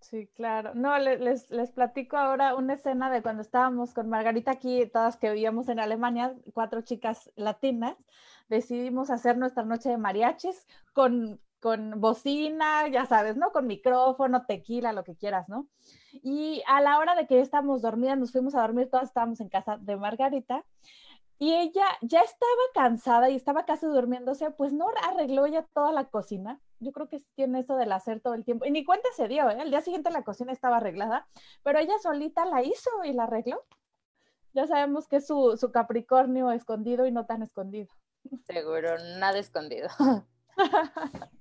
Sí, claro. No, les, les, platico ahora una escena de cuando estábamos con Margarita aquí, todas que vivíamos en Alemania, cuatro chicas latinas, decidimos hacer nuestra noche de mariachis con, con bocina, ya sabes, ¿no? Con micrófono, tequila, lo que quieras, ¿no? Y a la hora de que estábamos dormidas, nos fuimos a dormir, todas estábamos en casa de Margarita, y ella ya estaba cansada y estaba casi durmiéndose, pues no arregló ya toda la cocina. Yo creo que tiene eso del hacer todo el tiempo. Y ni cuenta se dio, ¿eh? El día siguiente la cocina estaba arreglada, pero ella solita la hizo y la arregló. Ya sabemos que es su, su Capricornio escondido y no tan escondido. Seguro, nada escondido.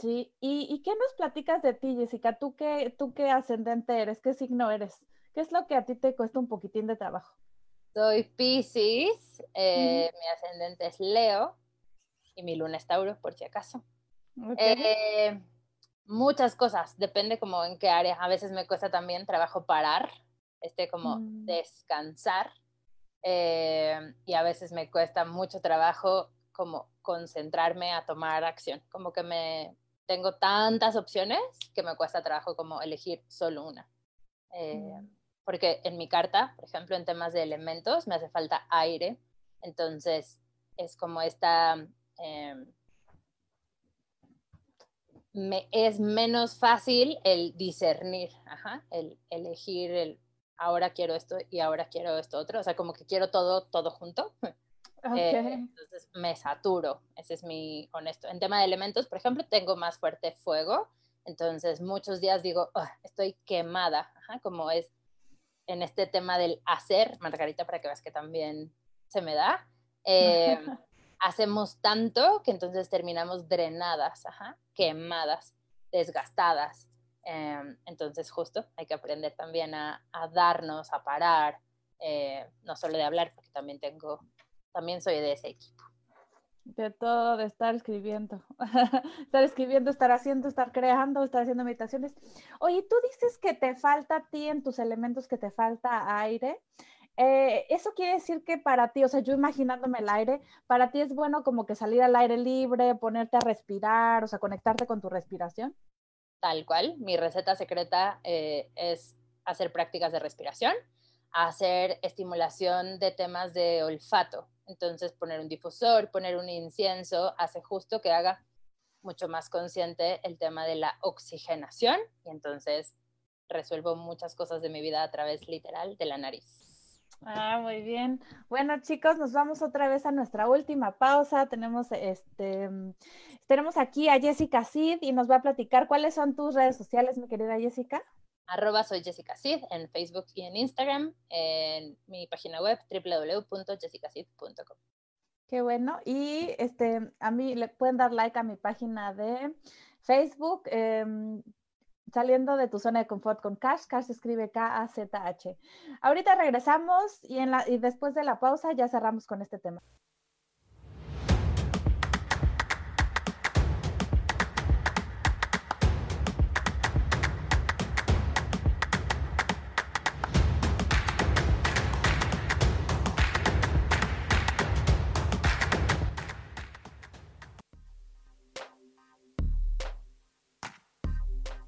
Sí, ¿Y, ¿y, qué nos platicas de ti, Jessica? ¿Tú qué, ¿Tú qué ascendente eres? ¿Qué signo eres? ¿Qué es lo que a ti te cuesta un poquitín de trabajo? Soy Pisces, eh, mi ascendente es Leo y mi luna es Tauro, por si acaso. Eh, muchas cosas, depende como en qué área. A veces me cuesta también trabajo parar, este como mm. descansar. Eh, y a veces me cuesta mucho trabajo como concentrarme a tomar acción. Como que me tengo tantas opciones que me cuesta trabajo como elegir solo una. Mm porque en mi carta, por ejemplo, en temas de elementos, me hace falta aire, entonces es como esta... Em, me, es menos fácil el discernir, el elegir el ahora quiero esto y ahora quiero esto otro, o sea, como que quiero todo, todo junto. Eh, entonces me saturo, ese es mi honesto. En tema de elementos, por ejemplo, tengo más fuerte fuego, entonces muchos días digo, estoy quemada, como es en este tema del hacer, Margarita, para que veas que también se me da, eh, hacemos tanto que entonces terminamos drenadas, quemadas, desgastadas. Em, entonces justo hay que aprender también a, darnos, a parar, eh, no solo de hablar, porque también tengo, también soy de ese equipo. De todo, de estar escribiendo, estar escribiendo, estar haciendo, estar creando, estar haciendo meditaciones. Oye, tú dices que te falta a ti en tus elementos, que te falta aire. Eh, eso quiere decir que para ti, o sea, yo imaginándome el aire, para ti es bueno como que salir al aire libre, ponerte a respirar, o sea, conectarte con tu respiración. Tal cual, mi receta secreta eh, es hacer prácticas de respiración, hacer estimulación de temas de olfato, entonces poner un difusor, poner un incienso, hace justo que haga mucho más consciente el tema de la oxigenación y entonces resuelvo muchas cosas de mi vida a través literal de la nariz. Ah, muy bien. Bueno, chicos, nos vamos otra vez a nuestra última pausa. Tenemos este tenemos aquí a Jessica Cid y nos va a platicar cuáles son tus redes sociales, mi querida Jessica. Arroba soy Jessica Cid en Facebook y en Instagram, en mi página web www.jessicacid.com. Qué bueno. Y este, a mí le pueden dar like a mi página de Facebook. Em, saliendo de tu zona de confort con Cash. Cash escribe K-A-Z-H. Ahorita regresamos y después de la pausa ya cerramos con este tema.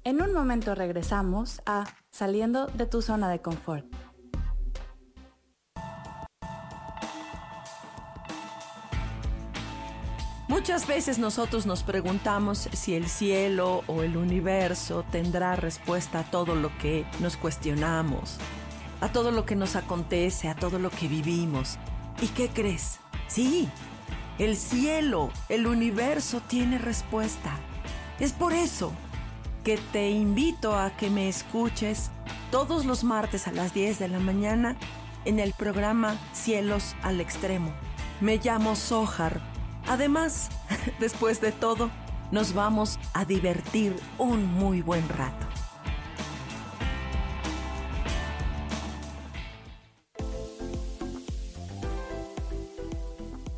En un momento regresamos a Saliendo de tu zona de confort. Muchas veces nosotros nos preguntamos si el cielo o el universo tendrá respuesta a todo lo que nos cuestionamos, a todo lo que nos acontece, a todo lo que vivimos. ¿Y qué crees? Sí, el cielo, el universo tiene respuesta. Es por eso que te invito a que me escuches todos los martes a las 10 de la mañana en el programa Cielos al Extremo. Me llamo Sohar. Además, después de todo, nos vamos a divertir un muy buen rato.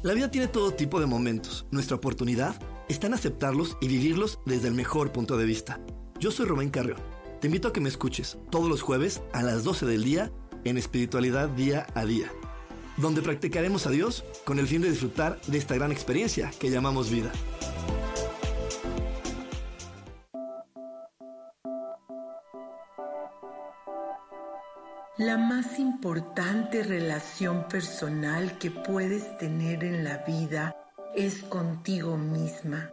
La vida tiene todo tipo de momentos. Nuestra oportunidad está en aceptarlos y vivirlos desde el mejor punto de vista. Yo soy Rubén Carrión. Te invito a que me escuches todos los jueves a las 12 del día en Espiritualidad Día a Día, donde practicaremos a Dios con el fin de disfrutar de esta gran experiencia que llamamos vida. La más importante relación personal que puedes tener en la vida es contigo misma.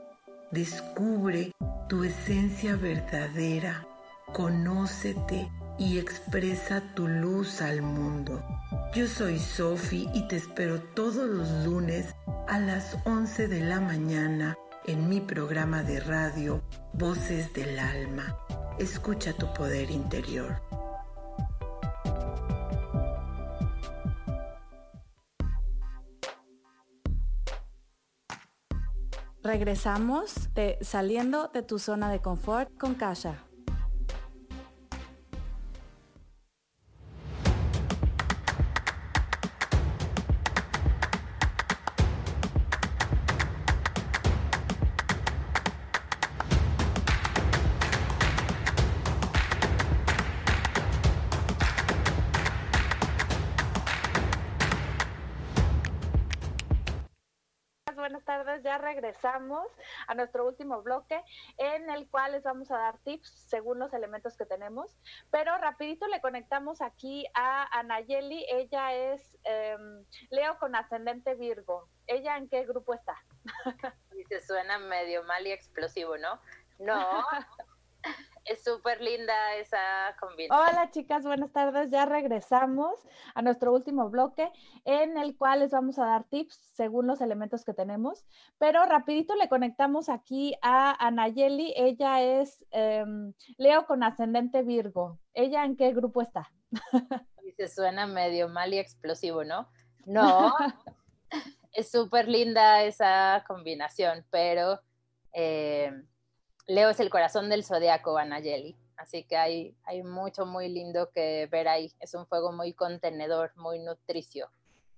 Descubre tu esencia verdadera, conócete y expresa tu luz al mundo. Yo soy Sophie y te espero todos los lunes a las 11 de la mañana en mi programa de radio Voces del Alma. Escucha tu poder interior. Regresamos de saliendo de tu zona de confort con Kasha. Ya regresamos a nuestro último bloque en el cual les vamos a dar tips según los elementos que tenemos. Pero rapidito le conectamos aquí a Anayeli. Ella es em, Leo con ascendente Virgo. ¿Ella en qué grupo está? se suena medio mal y explosivo, ¿no? No, Es súper linda esa combinación. Hola chicas, buenas tardes. Ya regresamos a nuestro último bloque en el cual les vamos a dar tips según los elementos que tenemos. Pero rapidito le conectamos aquí a Anayeli. Ella es em, Leo con ascendente Virgo. ¿Ella en qué grupo está? Se suena medio mal y explosivo, ¿no? No, es súper linda esa combinación, pero... Eh, Leo es el corazón del zodiaco, Anayeli. Así que hay, hay mucho muy lindo que ver ahí. Es un fuego muy contenedor, muy nutricio.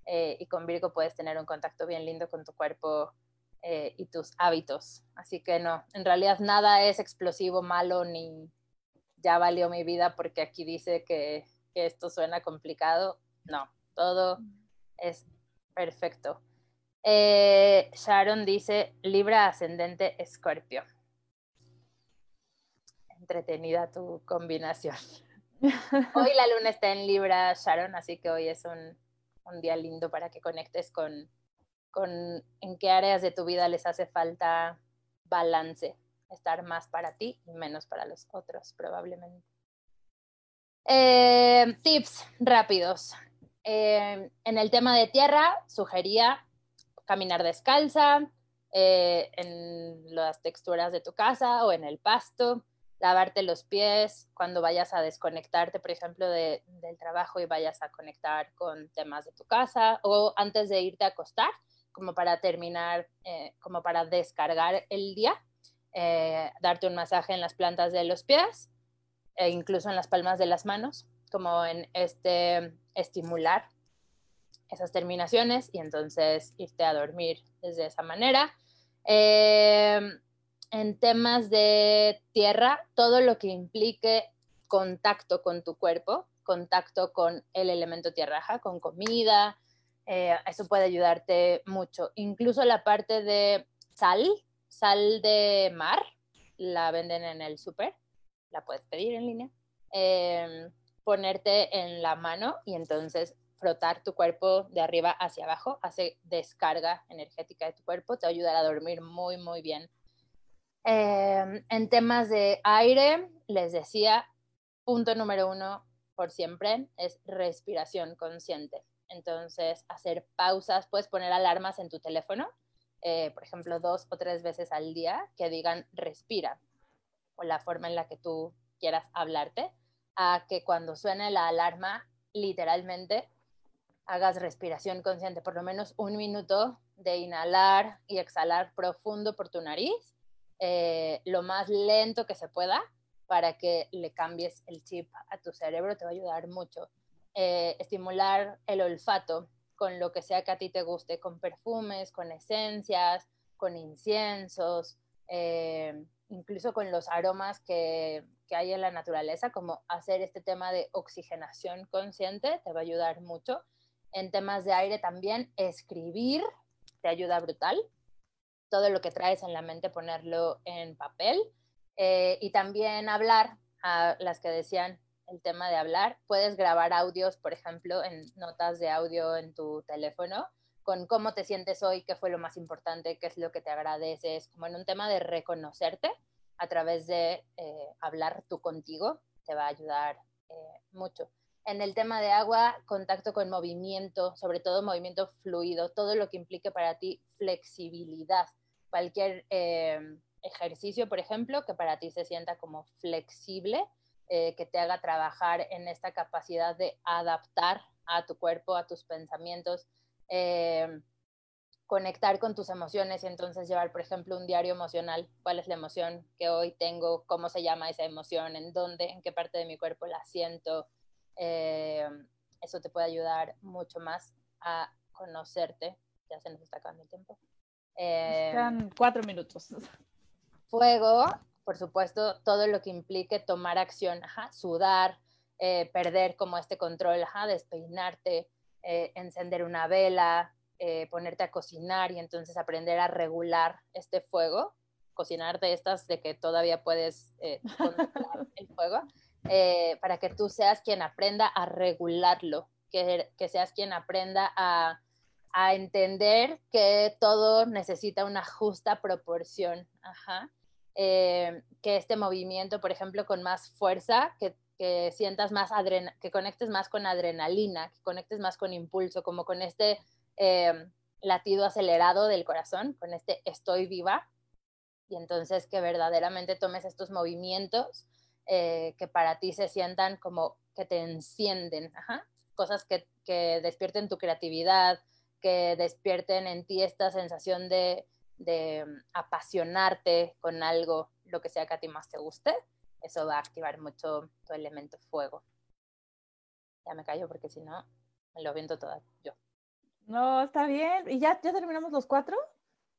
Eh, y con Virgo puedes tener un contacto bien lindo con tu cuerpo eh, y tus hábitos. Así que no, en realidad nada es explosivo, malo, ni ya valió mi vida porque aquí dice que, que esto suena complicado. No, todo es perfecto. Eh, Sharon dice Libra ascendente Escorpio entretenida tu combinación. Hoy la luna está en Libra, Sharon, así que hoy es un, día lindo para que conectes con, con en qué áreas de tu vida les hace falta balance, estar más para ti y menos para los otros, probablemente. Eh, tips rápidos. Eh, en el tema de tierra, sugería caminar descalza, eh, en las texturas de tu casa o en el pasto, lavarte los pies cuando vayas a desconectarte, por ejemplo, del trabajo y vayas a conectar con temas de tu casa o antes de irte a acostar, como para terminar, eh, como para descargar el día, eh, darte un masaje en las plantas de los pies e incluso en las palmas de las manos, como en este estimular esas terminaciones y entonces irte a dormir desde esa manera. Eh, en temas de tierra, todo lo que implique contacto con tu cuerpo, contacto con el elemento tierraja, con comida, eh, eso puede ayudarte mucho. Incluso la parte de sal, sal de mar, la venden en el súper, la puedes pedir en línea, em, ponerte en la mano y entonces frotar tu cuerpo de arriba hacia abajo, hace descarga energética de tu cuerpo, te va a ayudar a dormir muy, muy bien. Em, en temas de aire, les decía, punto número uno por siempre es respiración consciente. Entonces, hacer pausas, puedes poner alarmas en tu teléfono, eh, por ejemplo, dos o tres veces al día que digan respira o la forma en la que tú quieras hablarte, a que cuando suene la alarma, literalmente hagas respiración consciente, por lo menos un minuto de inhalar y exhalar profundo por tu nariz, eh, lo más lento que se pueda para que le cambies el chip a tu cerebro, te va a ayudar mucho. Eh, estimular el olfato con lo que sea que a ti te guste, con perfumes, con esencias, con inciensos, eh, incluso con los aromas que, que hay en la naturaleza, como hacer este tema de oxigenación consciente, te va a ayudar mucho en temas de aire también, escribir te ayuda brutal. Todo lo que traes en la mente, ponerlo en papel. Eh, y también hablar, a las que decían el tema de hablar. Puedes grabar audios, por ejemplo, en notas de audio en tu teléfono, con cómo te sientes hoy, qué fue lo más importante, qué es lo que te agradeces, como en un tema de reconocerte a través de eh, hablar tú contigo, te va a ayudar eh, mucho en el tema de agua, contacto con movimiento, sobre todo movimiento fluido, todo lo que implique para ti flexibilidad. Cualquier eh, ejercicio, por ejemplo, que para ti se sienta como flexible, eh, que te haga trabajar en esta capacidad de adaptar a tu cuerpo, a tus pensamientos, eh, conectar con tus emociones y entonces llevar, por ejemplo, un diario emocional. ¿Cuál es la emoción que hoy tengo? ¿Cómo se llama esa emoción? ¿En dónde? ¿En qué parte de mi cuerpo la siento? Eso te puede ayudar mucho más a conocerte. Ya se nos está acabando el tiempo. Eh, cuatro minutos. Fuego, por supuesto, todo lo que implique tomar acción, sudar, eh, perder como este control, despeinarte, eh, encender una vela, ponerte a cocinar y entonces aprender a regular este fuego, cocinar de estas de que todavía puedes controlar el fuego. Eh, para que tú seas quien aprenda a regularlo, que, seas quien aprenda a, entender que todo necesita una justa proporción. Eh, que este movimiento, por ejemplo, con más fuerza, que, sientas más adrenalina, que conectes más con adrenalina, que conectes más con impulso, como con este eh, latido acelerado del corazón, con este estoy viva, y entonces que verdaderamente tomes estos movimientos eh, que para ti se sientan como que te encienden, cosas que, despierten tu creatividad, que despierten en ti esta sensación de, mm, apasionarte con algo, lo que sea que a ti más te guste, eso va a activar mucho tu elemento fuego. Ya me callo porque si no, me lo viento todo yo. No, está bien. ¿Y ya, ya terminamos los cuatro?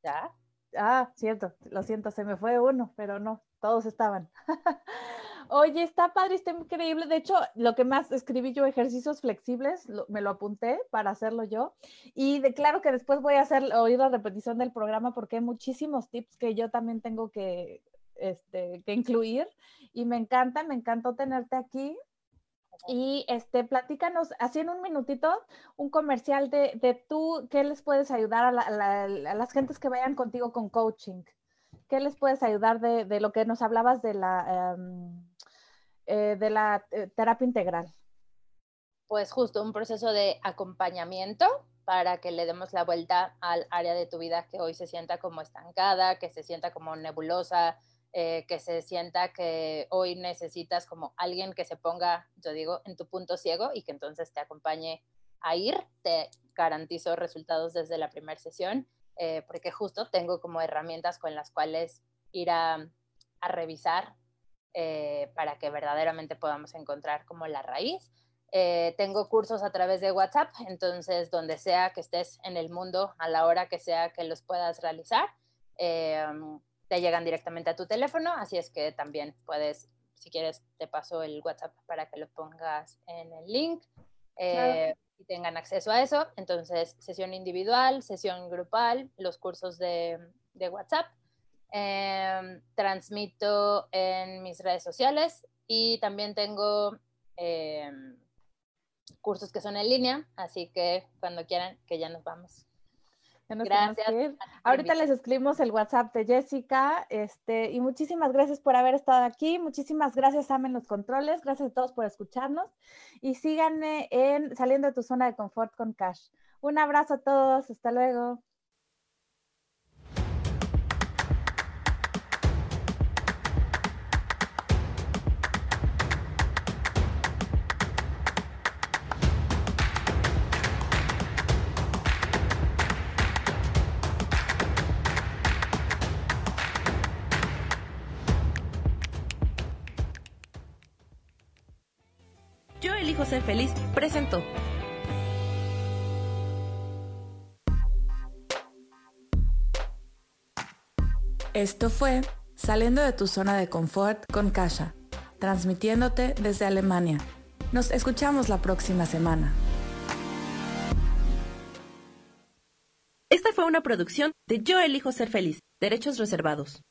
Ya. Ah, cierto, lo siento, se me fue uno, pero no, todos estaban. Oye, está padre, está increíble. De hecho, lo que más escribí yo, ejercicios flexibles, me lo apunté para hacerlo yo. Y de, claro que después voy a hacer oír la repetición del programa porque hay muchísimos tips que yo también tengo que, este, que incluir. Y me encanta, me encantó tenerte aquí. Y este, platícanos, así en un minutito, un comercial de, de tú, ¿qué les puedes ayudar a, las gentes que vayan contigo con coaching? ¿Qué les puedes ayudar de, de lo que nos hablabas de la, em, eh, de la eh, terapia integral? pues justo un proceso de acompañamiento para que le demos la vuelta al área de tu vida que hoy se sienta como estancada, que se sienta como nebulosa, eh, que se sienta que hoy necesitas como alguien que se ponga, yo digo, en tu punto ciego y que entonces te acompañe a ir. Te garantizo resultados desde la primera sesión, porque justo tengo como herramientas con las cuales ir a, revisar eh, para que verdaderamente podamos encontrar como la raíz. Eh, tengo cursos a través de WhatsApp, entonces donde sea que estés en el mundo, a la hora que sea que los puedas realizar, eh, te llegan directamente a tu teléfono, así es que también puedes, si quieres, te paso el WhatsApp para que lo pongas en el link y tengan acceso a eso. Entonces, sesión individual, sesión grupal, los cursos de, de WhatsApp. Transmito en mis redes sociales y también tengo cursos que son en línea, así que cuando quieran que ya nos vamos. gracias. Ahorita les escribimos el WhatsApp de Jessica, este, y muchísimas gracias por haber estado aquí, muchísimas gracias Amen los controles, gracias a todos por escucharnos y síganme en Saliendo de tu zona de confort con Cash. Un abrazo a todos, hasta luego. Ser feliz presentó. Esto fue Saliendo de tu zona de confort con Kasha, transmitiéndote desde Alemania. Nos escuchamos la próxima semana. Esta fue una producción de Yo elijo ser feliz, derechos reservados.